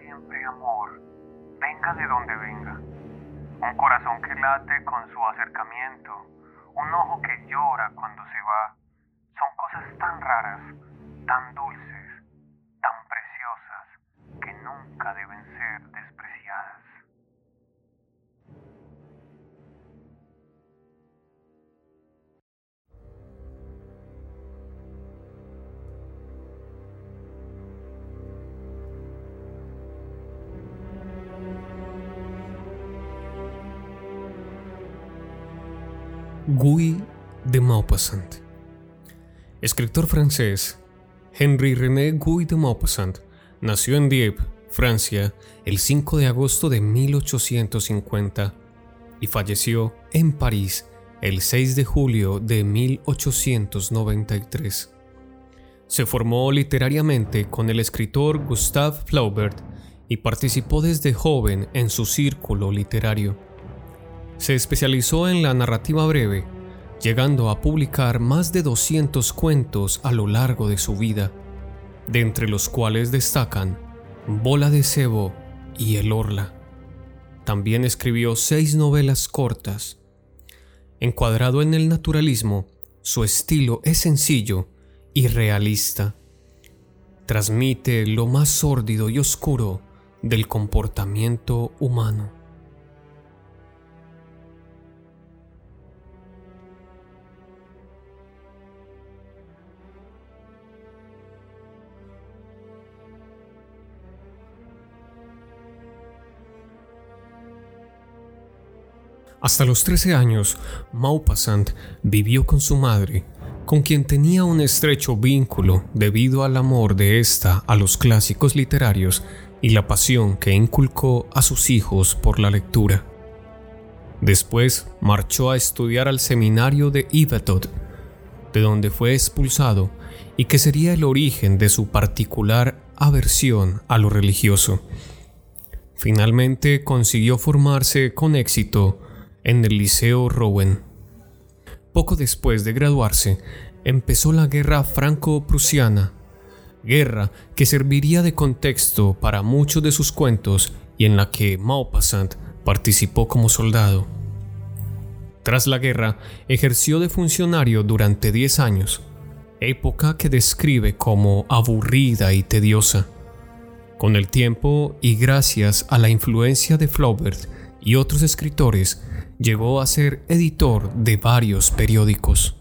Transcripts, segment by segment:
siempre amor, venga de donde venga. Un corazón que late con su acercamiento, un ojo que llora cuando se va. Son cosas tan raras, tan dulces, Guy de Maupassant. Escritor francés, Henri René Guy de Maupassant nació en Dieppe, Francia, el 5 de agosto de 1850 y falleció en París el 6 de julio de 1893. Se formó literariamente con el escritor Gustave Flaubert y participó desde joven en su círculo literario. Se especializó en la narrativa breve, llegando a publicar más de 200 cuentos a lo largo de su vida, de entre los cuales destacan Bola de Cebo y El Orla. También escribió seis novelas cortas. Encuadrado en el naturalismo, su estilo es sencillo y realista. Transmite lo más sórdido y oscuro del comportamiento humano. Hasta los 13 años, Maupassant vivió con su madre, con quien tenía un estrecho vínculo debido al amor de ésta a los clásicos literarios y la pasión que inculcó a sus hijos por la lectura. Después marchó a estudiar al seminario de Yvetot, de donde fue expulsado y que sería el origen de su particular aversión a lo religioso. Finalmente consiguió formarse con éxito en el Liceo Rowen. Poco después de graduarse, empezó la Guerra Franco-Prusiana, guerra que serviría de contexto para muchos de sus cuentos y en la que Maupassant participó como soldado. Tras la guerra, ejerció de funcionario durante 10 años, época que describe como aburrida y tediosa. Con el tiempo y gracias a la influencia de Flaubert y otros escritores, llegó a ser editor de varios periódicos.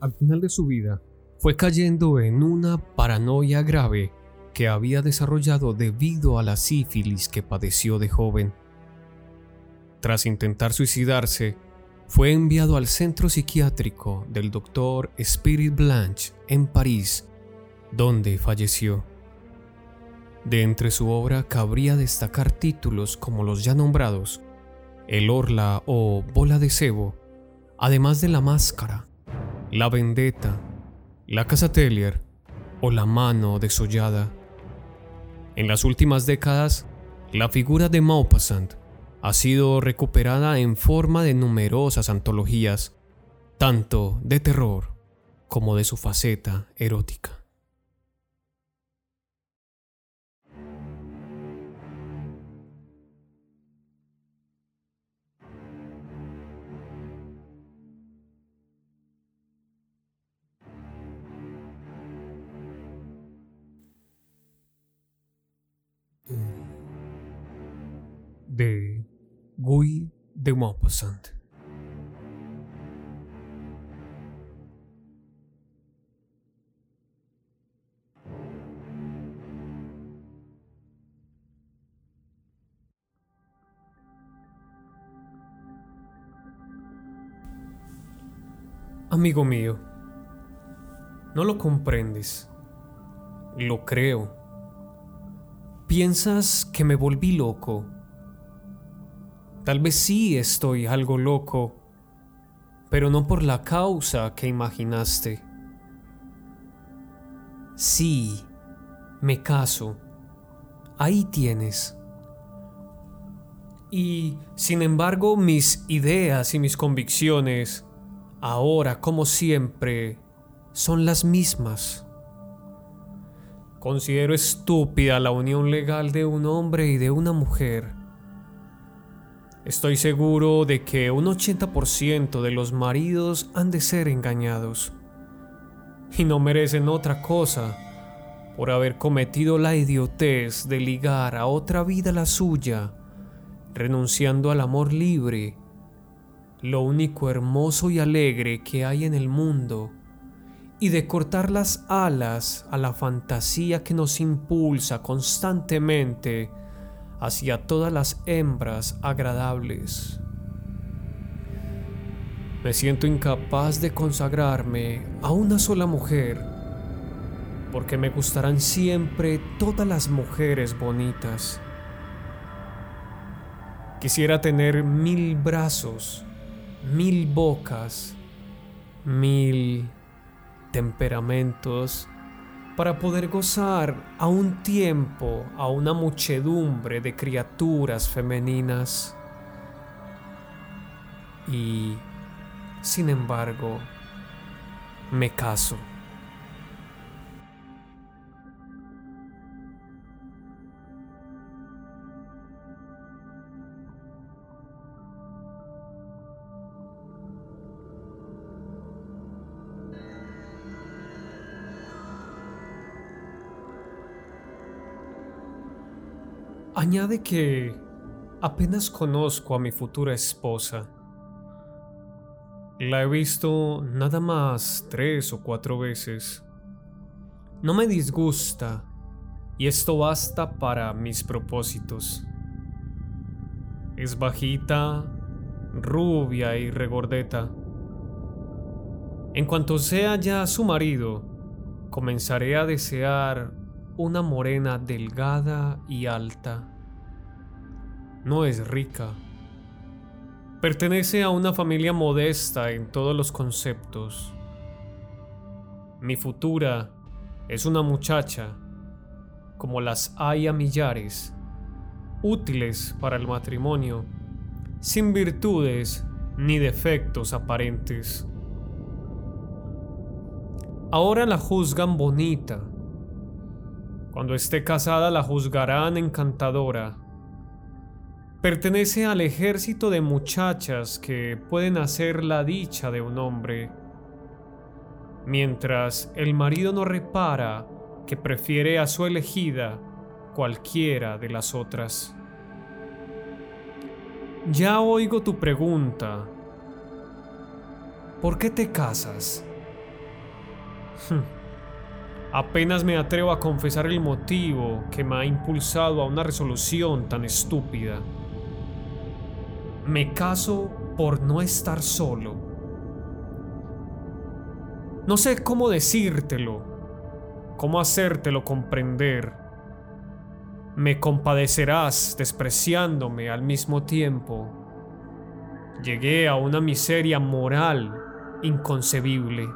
Al final de su vida, fue cayendo en una paranoia grave que había desarrollado debido a la sífilis que padeció de joven. Tras intentar suicidarse, fue enviado al centro psiquiátrico del doctor Spirit Blanche en París, donde falleció. De entre su obra cabría destacar títulos como los ya nombrados, El Orla o Bola de Cebo, además de La Máscara, La Vendetta, la casa Tellier o la mano desollada. En las últimas décadas, la figura de Maupassant ha sido recuperada en forma de numerosas antologías, tanto de terror como de su faceta erótica. Amigo mío, no lo comprendes. Lo creo. Piensas que me volví loco Tal vez sí estoy algo loco, pero no por la causa que imaginaste. Sí, me caso. Ahí tienes. Y, sin embargo, mis ideas y mis convicciones, ahora como siempre, son las mismas. Considero estúpida la unión legal de un hombre y de una mujer. Estoy seguro de que un 80% de los maridos han de ser engañados. Y no merecen otra cosa por haber cometido la idiotez de ligar a otra vida la suya, renunciando al amor libre, lo único hermoso y alegre que hay en el mundo, y de cortar las alas a la fantasía que nos impulsa constantemente hacia todas las hembras agradables. Me siento incapaz de consagrarme a una sola mujer, porque me gustarán siempre todas las mujeres bonitas. Quisiera tener mil brazos, mil bocas, mil temperamentos para poder gozar a un tiempo a una muchedumbre de criaturas femeninas. Y sin embargo, me caso. Añade que apenas conozco a mi futura esposa la he visto nada más tres o cuatro veces. No me disgusta y esto basta para mis propósitos. Es bajita, rubia y regordeta. En cuanto sea ya su marido, comenzaré a desear una morena delgada y alta. No es rica Pertenece a una familia modesta en todos los conceptos. Mi futura es una muchacha, como las hay a millares, útiles para el matrimonio, sin virtudes ni defectos aparentes. Ahora la juzgan bonita. Cuando esté casada la juzgarán encantadora Pertenece al ejército de muchachas que pueden hacer la dicha de un hombre, mientras el marido no repara que prefiere a su elegida cualquiera de las otras. Ya oigo tu pregunta. ¿Por qué te casas? Apenas me atrevo a confesar el motivo que me ha impulsado a una resolución tan estúpida. Me caso por no estar solo. No sé cómo decírtelo, cómo hacértelo comprender. Me compadecerás despreciándome al mismo tiempo. Llegué a una miseria moral inconcebible.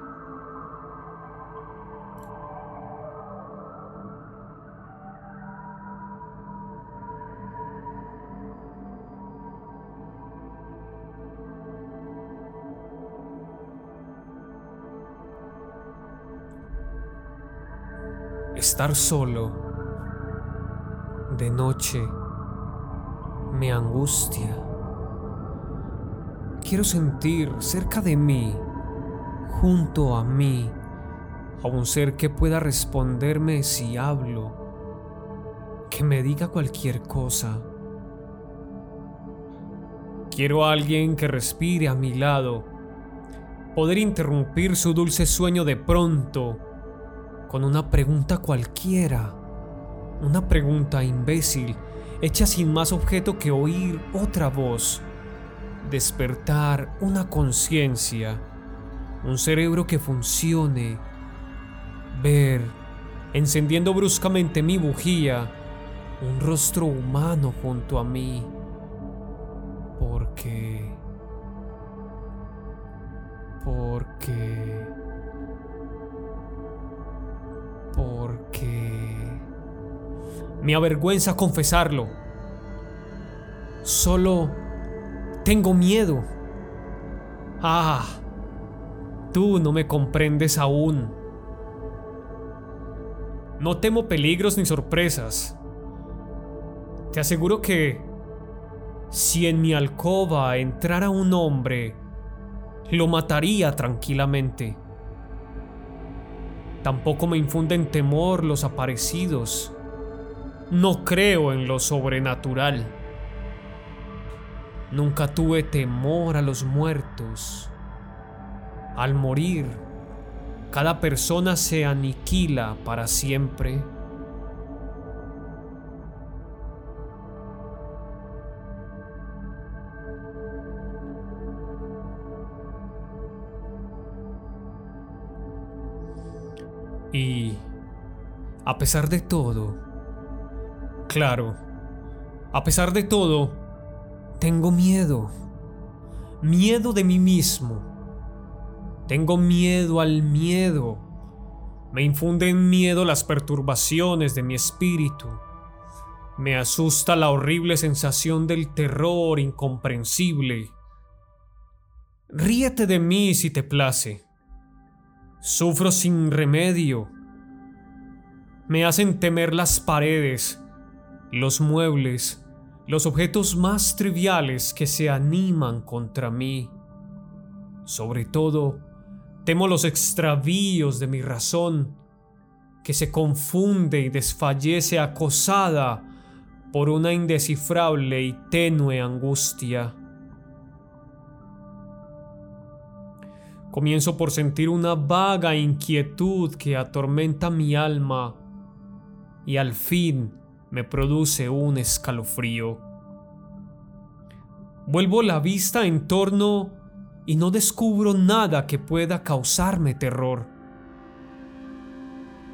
Estar solo de noche me angustia. Quiero sentir cerca de mí, junto a mí, a un ser que pueda responderme si hablo, que me diga cualquier cosa. Quiero a alguien que respire a mi lado, poder interrumpir su dulce sueño de pronto con una pregunta cualquiera, una pregunta imbécil, hecha sin más objeto que oír otra voz, despertar una conciencia, un cerebro que funcione, ver, encendiendo bruscamente mi bujía, un rostro humano junto a mí, porque... Porque... Me avergüenza confesarlo. Solo... Tengo miedo. Ah, tú no me comprendes aún. No temo peligros ni sorpresas. Te aseguro que si en mi alcoba entrara un hombre, lo mataría tranquilamente. Tampoco me infunden temor los aparecidos. No creo en lo sobrenatural. Nunca tuve temor a los muertos. Al morir, cada persona se aniquila para siempre. Y, a pesar de todo, claro, a pesar de todo, tengo miedo. Miedo de mí mismo tengo miedo al miedo. Me infunden miedo las perturbaciones de mi espíritu. Me asusta la horrible sensación del terror incomprensible. Ríete de mí si te place. Sufro sin remedio. Me hacen temer las paredes, los muebles, los objetos más triviales que se animan contra mí. Sobre todo, Temo los extravíos de mi razón, que se confunde y desfallece acosada por una indescifrable y tenue angustia. Comienzo por sentir una vaga inquietud que atormenta mi alma y al fin me produce un escalofrío. Vuelvo la vista en torno y no descubro nada que pueda causarme terror.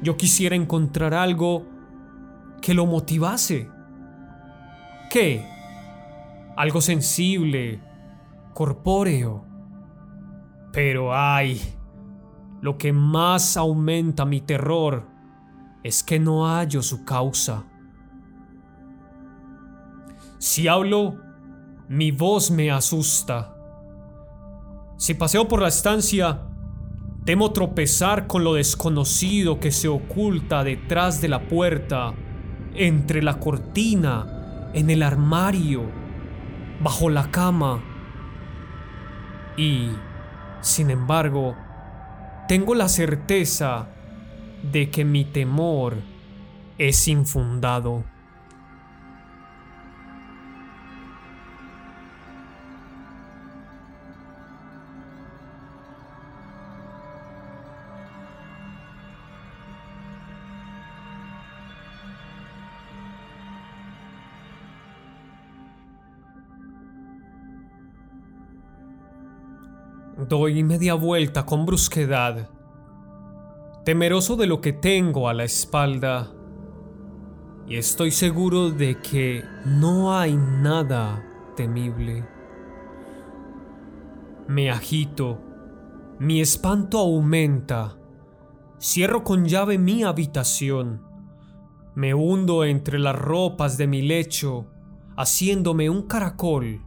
Yo quisiera encontrar algo que lo motivase. ¿Qué? Algo sensible, corpóreo. Pero ay, lo que más aumenta mi terror es que no hallo su causa. Si hablo, mi voz me asusta. Si paseo por la estancia, temo tropezar con lo desconocido que se oculta detrás de la puerta, entre la cortina, en el armario, bajo la cama. Y, sin embargo, tengo la certeza de que mi temor es infundado. Doy media vuelta con brusquedad, temeroso de lo que tengo a la espalda, y estoy seguro de que no hay nada temible. Me agito, mi espanto aumenta, cierro con llave mi habitación, me hundo entre las ropas de mi lecho, haciéndome un caracol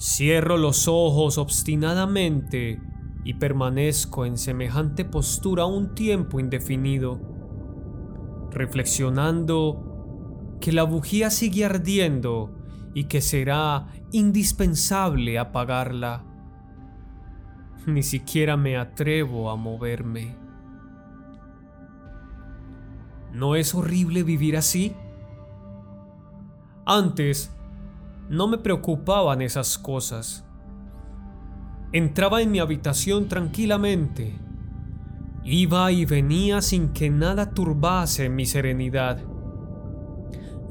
Cierro los ojos obstinadamente y permanezco en semejante postura un tiempo indefinido, reflexionando que la bujía sigue ardiendo y que será indispensable apagarla. Ni siquiera me atrevo a moverme. ¿No es horrible vivir así? Antes no me preocupaban esas cosas. Entraba en mi habitación tranquilamente. Iba y venía sin que nada turbase mi serenidad.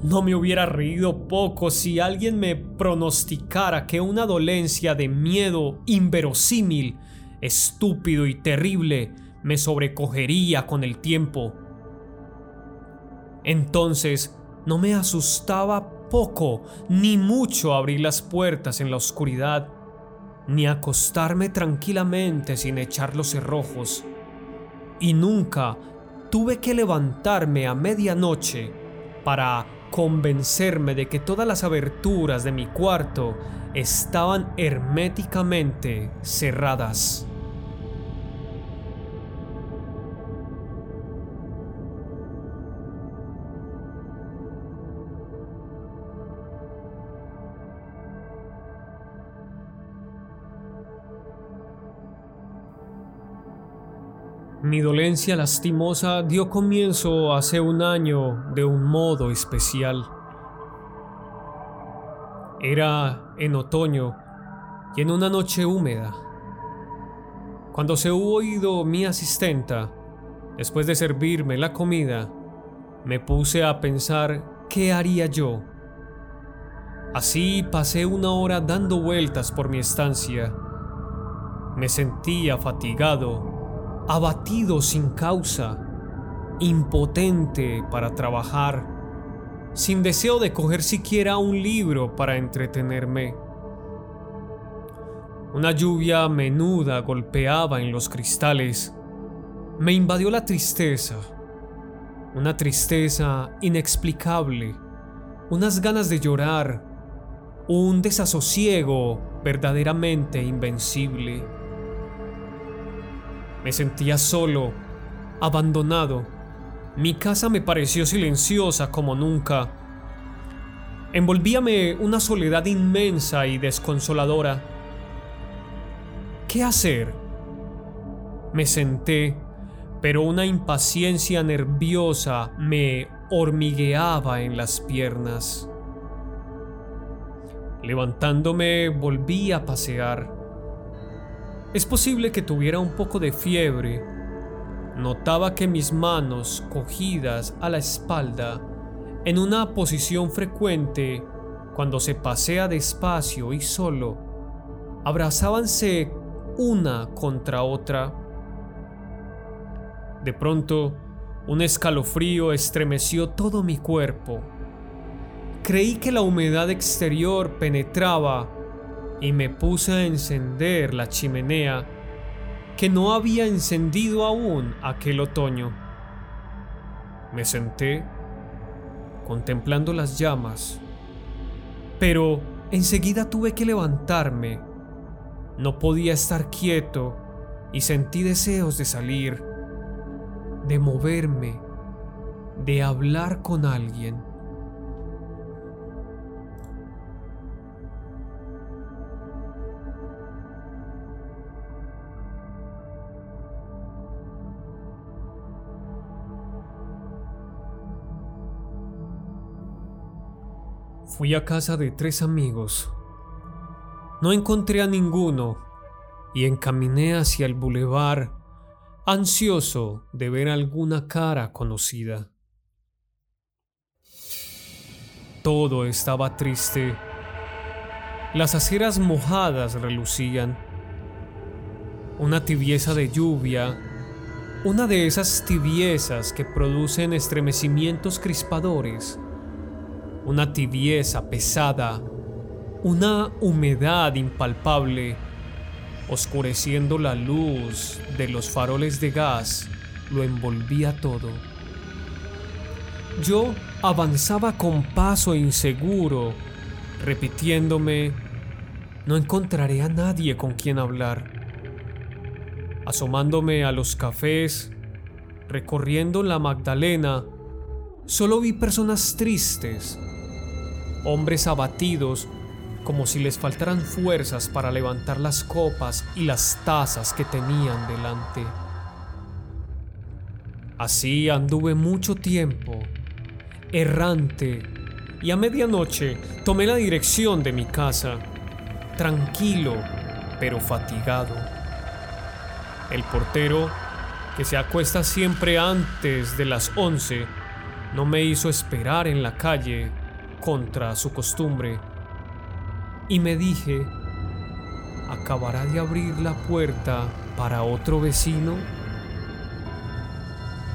No me hubiera reído poco si alguien me pronosticara que una dolencia de miedo inverosímil, estúpido y terrible me sobrecogería con el tiempo. Entonces no me asustaba poco ni mucho abrir las puertas en la oscuridad, ni acostarme tranquilamente sin echar los cerrojos. Y nunca tuve que levantarme a medianoche para convencerme de que todas las aberturas de mi cuarto estaban herméticamente cerradas. Mi dolencia lastimosa dio comienzo hace un año de un modo especial. Era en otoño y en una noche húmeda. Cuando se hubo ido mi asistenta, después de servirme la comida, me puse a pensar qué haría yo. Así pasé una hora dando vueltas por mi estancia. Me sentía fatigado abatido sin causa, impotente para trabajar, sin deseo de coger siquiera un libro para entretenerme. Una lluvia menuda golpeaba en los cristales. Me invadió la tristeza, una tristeza inexplicable, unas ganas de llorar, un desasosiego verdaderamente invencible. Me sentía solo, abandonado. Mi casa me pareció silenciosa como nunca. Envolvíame una soledad inmensa y desconsoladora. ¿Qué hacer? Me senté, pero una impaciencia nerviosa me hormigueaba en las piernas. Levantándome volví a pasear. Es posible que tuviera un poco de fiebre. Notaba que mis manos, cogidas a la espalda, en una posición frecuente, cuando se pasea despacio y solo, abrazábanse una contra otra. De pronto, un escalofrío estremeció todo mi cuerpo. Creí que la humedad exterior penetraba y me puse a encender la chimenea que no había encendido aún aquel otoño. Me senté contemplando las llamas, pero enseguida tuve que levantarme. No podía estar quieto y sentí deseos de salir, de moverme, de hablar con alguien. Fui a casa de tres amigos. No encontré a ninguno y encaminé hacia el bulevar, ansioso de ver alguna cara conocida. Todo estaba triste. Las aceras mojadas relucían. Una tibieza de lluvia, una de esas tibiezas que producen estremecimientos crispadores una tibieza pesada, una humedad impalpable, oscureciendo la luz de los faroles de gas, lo envolvía todo. Yo avanzaba con paso inseguro, repitiéndome, no encontraré a nadie con quien hablar. Asomándome a los cafés, recorriendo la Magdalena, solo vi personas tristes, hombres abatidos como si les faltaran fuerzas para levantar las copas y las tazas que tenían delante. Así anduve mucho tiempo, errante, y a medianoche tomé la dirección de mi casa, tranquilo pero fatigado. El portero, que se acuesta siempre antes de las once, no me hizo esperar en la calle contra su costumbre y me dije, ¿acabará de abrir la puerta para otro vecino?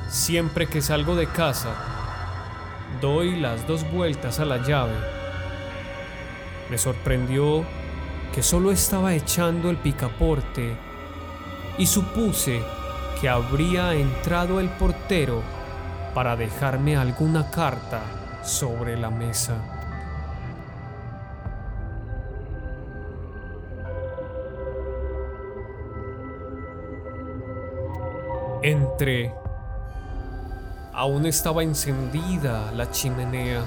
Siempre que salgo de casa, doy las dos vueltas a la llave. Me sorprendió que solo estaba echando el picaporte y supuse que habría entrado el portero para dejarme alguna carta sobre la mesa. Entré. Aún estaba encendida la chimenea.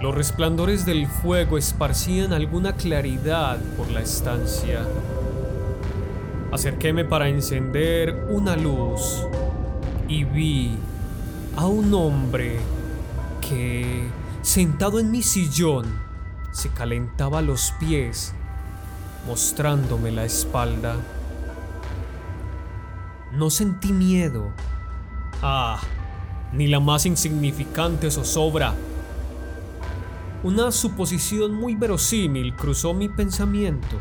Los resplandores del fuego esparcían alguna claridad por la estancia. Acerquéme para encender una luz y vi a un hombre que, sentado en mi sillón, se calentaba los pies, mostrándome la espalda. No sentí miedo. Ah, ni la más insignificante zozobra. Una suposición muy verosímil cruzó mi pensamiento.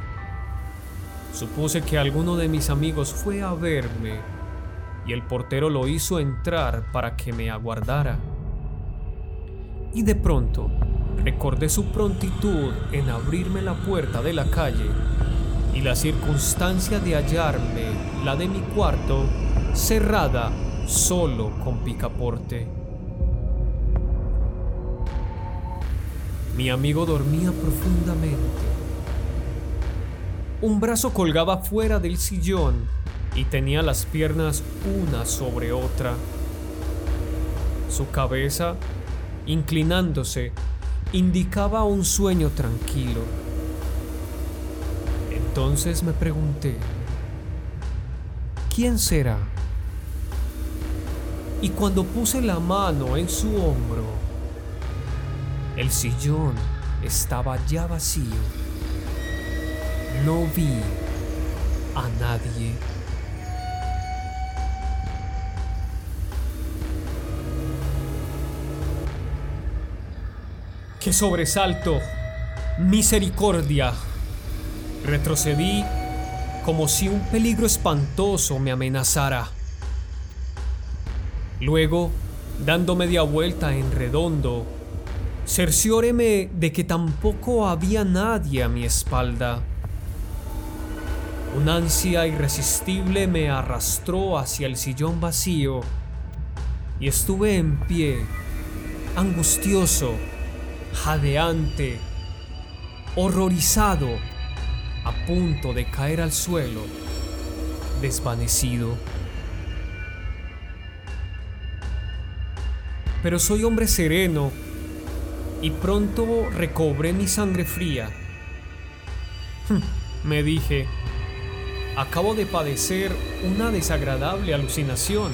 Supuse que alguno de mis amigos fue a verme y el portero lo hizo entrar para que me aguardara. Y de pronto recordé su prontitud en abrirme la puerta de la calle y la circunstancia de hallarme, la de mi cuarto, cerrada solo con picaporte. Mi amigo dormía profundamente. Un brazo colgaba fuera del sillón y tenía las piernas una sobre otra. Su cabeza, inclinándose, indicaba un sueño tranquilo. Entonces me pregunté, ¿quién será? Y cuando puse la mano en su hombro, el sillón estaba ya vacío. No vi a nadie. ¡Qué sobresalto! ¡Misericordia! Retrocedí como si un peligro espantoso me amenazara. Luego, dando media vuelta en redondo, cercióreme de que tampoco había nadie a mi espalda. Una ansia irresistible me arrastró hacia el sillón vacío y estuve en pie, angustioso, jadeante, horrorizado, a punto de caer al suelo, desvanecido. Pero soy hombre sereno y pronto recobré mi sangre fría. Me dije, acabo de padecer una desagradable alucinación.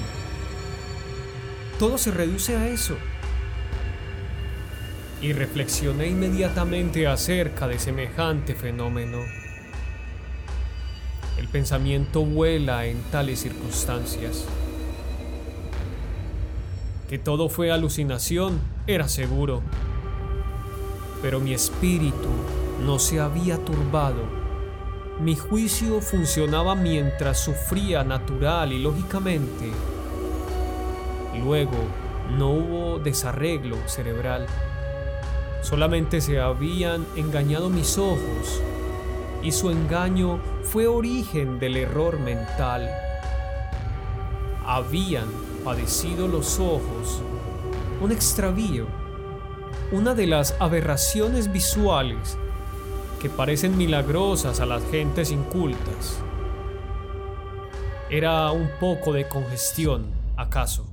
Todo se reduce a eso y reflexioné inmediatamente acerca de semejante fenómeno. El pensamiento vuela en tales circunstancias. Que todo fue alucinación era seguro, pero mi espíritu no se había turbado. Mi juicio funcionaba mientras sufría natural y lógicamente. Luego no hubo desarreglo cerebral. Solamente se habían engañado mis ojos y su engaño fue origen del error mental. Habían padecido los ojos un extravío, una de las aberraciones visuales que parecen milagrosas a las gentes incultas. Era un poco de congestión, acaso.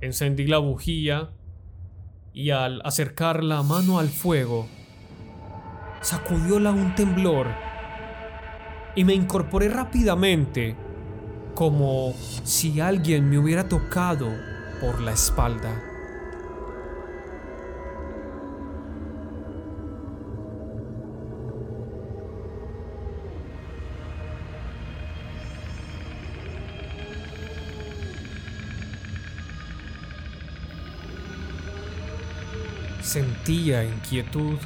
Encendí la bujía y al acercar la mano al fuego, sacudióla un temblor y me incorporé rápidamente como si alguien me hubiera tocado por la espalda. Sentía inquietud.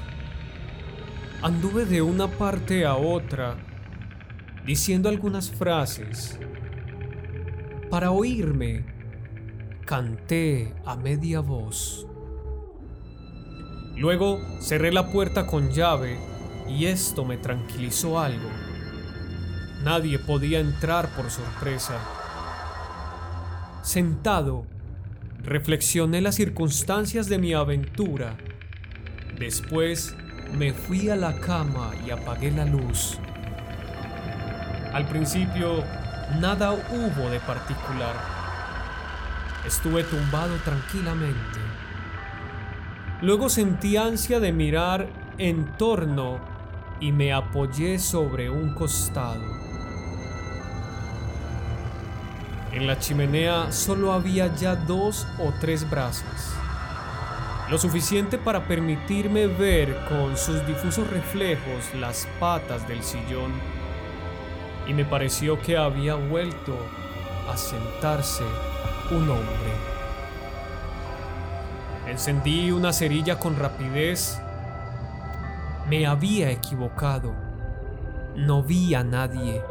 Anduve de una parte a otra, diciendo algunas frases. Para oírme, canté a media voz. Luego cerré la puerta con llave y esto me tranquilizó algo. Nadie podía entrar por sorpresa. Sentado, reflexioné las circunstancias de mi aventura. Después me fui a la cama y apagué la luz. Al principio, nada hubo de particular. Estuve tumbado tranquilamente. Luego sentí ansia de mirar en torno y me apoyé sobre un costado. En la chimenea solo había ya dos o tres brasas, lo suficiente para permitirme ver con sus difusos reflejos las patas del sillón, y me pareció que había vuelto a sentarse un hombre. Encendí una cerilla con rapidez. Me había equivocado. No vi a nadie.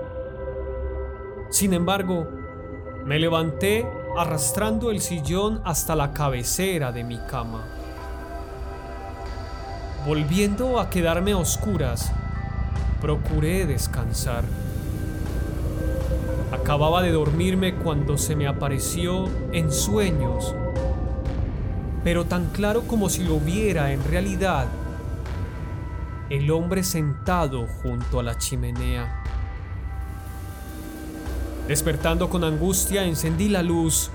Sin embargo, me levanté arrastrando el sillón hasta la cabecera de mi cama. Volviendo a quedarme a oscuras, procuré descansar. Acababa de dormirme cuando se me apareció en sueños, pero tan claro como si lo viera en realidad, el hombre sentado junto a la chimenea. Despertando con angustia, encendí la luz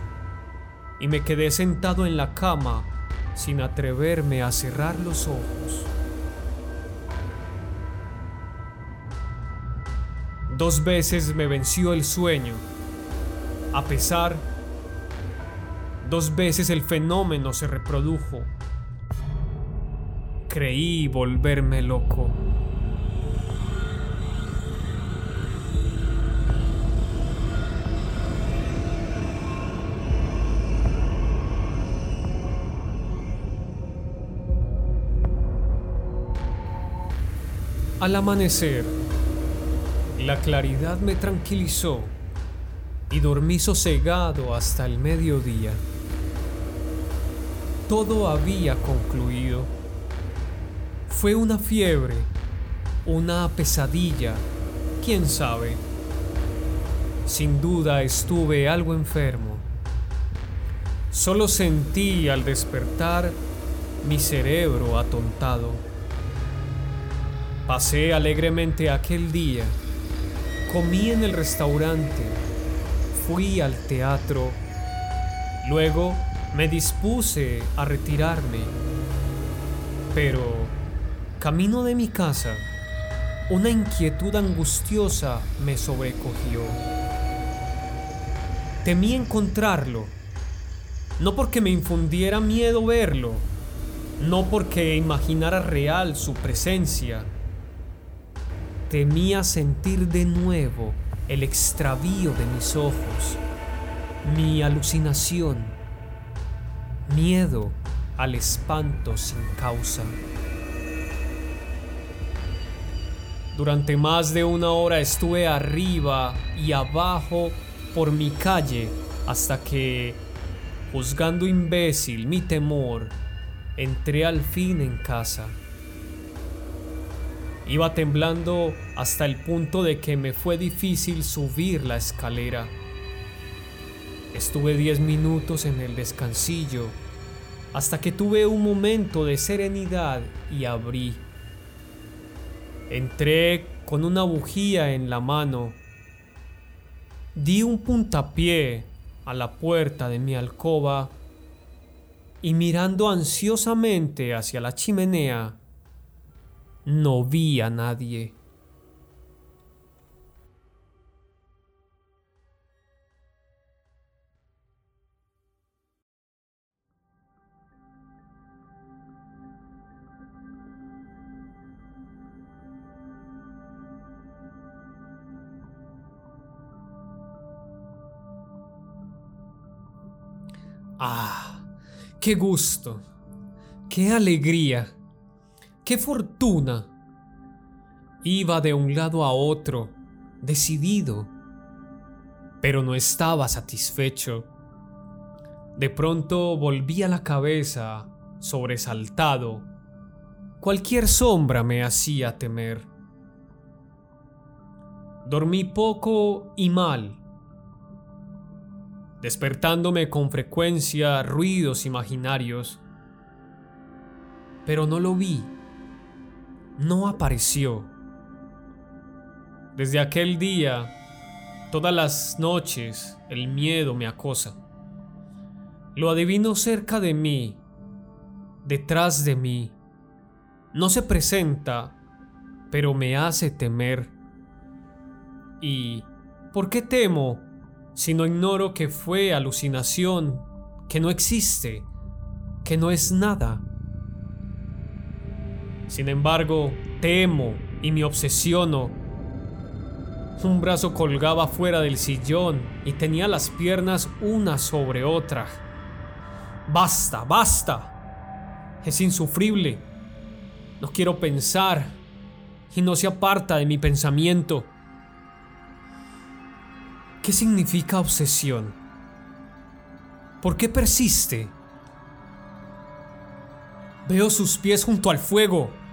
y me quedé sentado en la cama sin atreverme a cerrar los ojos. Dos veces me venció el sueño. A pesar, dos veces el fenómeno se reprodujo. Creí volverme loco. Al amanecer, la claridad me tranquilizó y dormí sosegado hasta el mediodía. Todo había concluido. Fue una fiebre, una pesadilla, quién sabe. Sin duda estuve algo enfermo. Solo sentí al despertar mi cerebro atontado. Pasé alegremente aquel día. Comí en el restaurante. Fui al teatro. Luego me dispuse a retirarme. Pero, camino de mi casa, una inquietud angustiosa me sobrecogió. Temí encontrarlo, no porque me infundiera miedo verlo, no porque imaginara real su presencia, Temía sentir de nuevo el extravío de mis ojos, mi alucinación, miedo al espanto sin causa. Durante más de una hora estuve arriba y abajo por mi calle hasta que, juzgando imbécil mi temor, entré al fin en casa. Iba temblando hasta el punto de que me fue difícil subir la escalera. Estuve diez minutos en el descansillo hasta que tuve un momento de serenidad y abrí. Entré con una bujía en la mano. Di un puntapié a la puerta de mi alcoba y mirando ansiosamente hacia la chimenea, no vi a nadie. Ah, qué gusto, qué alegría ¡Qué fortuna! Iba de un lado a otro, decidido, pero no estaba satisfecho. De pronto volvía la cabeza, sobresaltado, Cualquier sombra me hacía temer. Dormí poco y mal, despertándome con frecuencia ruidos imaginarios, pero no lo vi, no apareció. Desde aquel día, todas las noches, el miedo me acosa. Lo adivino cerca de mí, detrás de mí. No se presenta, pero me hace temer. ¿Y por qué temo si no ignoro que fue alucinación, que no existe, que no es nada? Sin embargo, temo y me obsesiono. Un brazo colgaba fuera del sillón y tenía las piernas una sobre otra. Basta, basta. Es insufrible. No quiero pensar y no se aparta de mi pensamiento. ¿Qué significa obsesión? ¿Por qué persiste? Veo sus pies junto al fuego.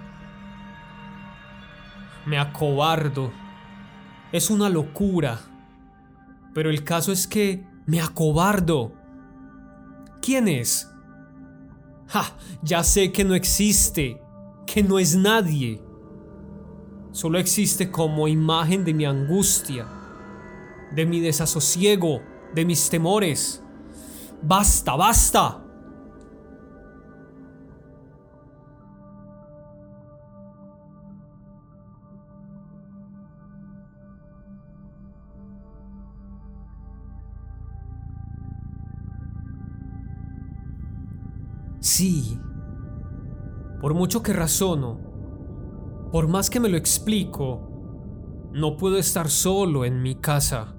Me acobardo. Es una locura. Pero el caso es que me acobardo. ¿Quién es? ¡Ja! Ya sé que no existe, que no es nadie. Solo existe como imagen de mi angustia de mi desasosiego, de mis temores. Basta, basta. Sí, por mucho que razono, por más que me lo explico, no puedo estar solo en mi casa.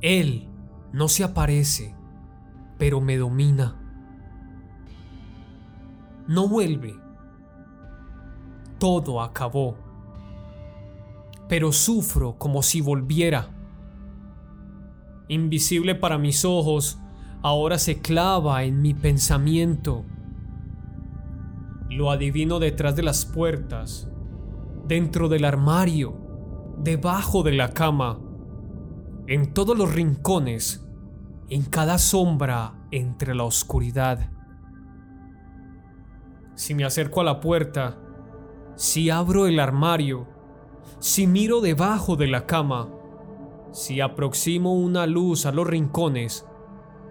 Él no se aparece, pero me domina. No vuelve. Todo acabó. Pero sufro como si volviera. Invisible para mis ojos, ahora se clava en mi pensamiento. Lo adivino detrás de las puertas, dentro del armario, debajo de la cama en todos los rincones, en cada sombra entre la oscuridad. Si me acerco a la puerta, si abro el armario, si miro debajo de la cama, si aproximo una luz a los rincones,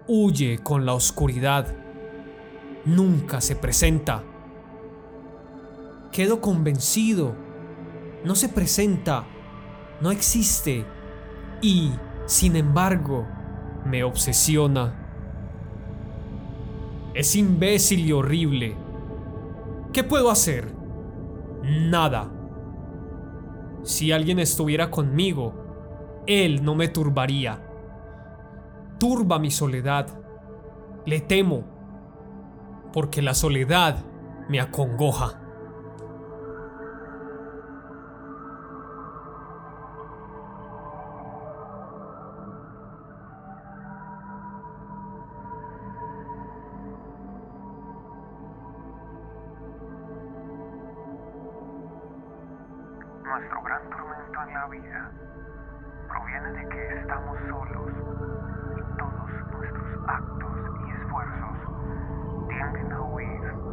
huye con la oscuridad. Nunca se presenta. Quedo convencido. No se presenta. No existe. Y sin embargo, me obsesiona. Es imbécil y horrible. ¿Qué puedo hacer? Nada. Si alguien estuviera conmigo, él no me turbaría. Turba mi soledad. Le temo, porque la soledad me acongoja. Nuestro gran tormento en la vida proviene de que estamos solos actos y esfuerzos tienden a huir.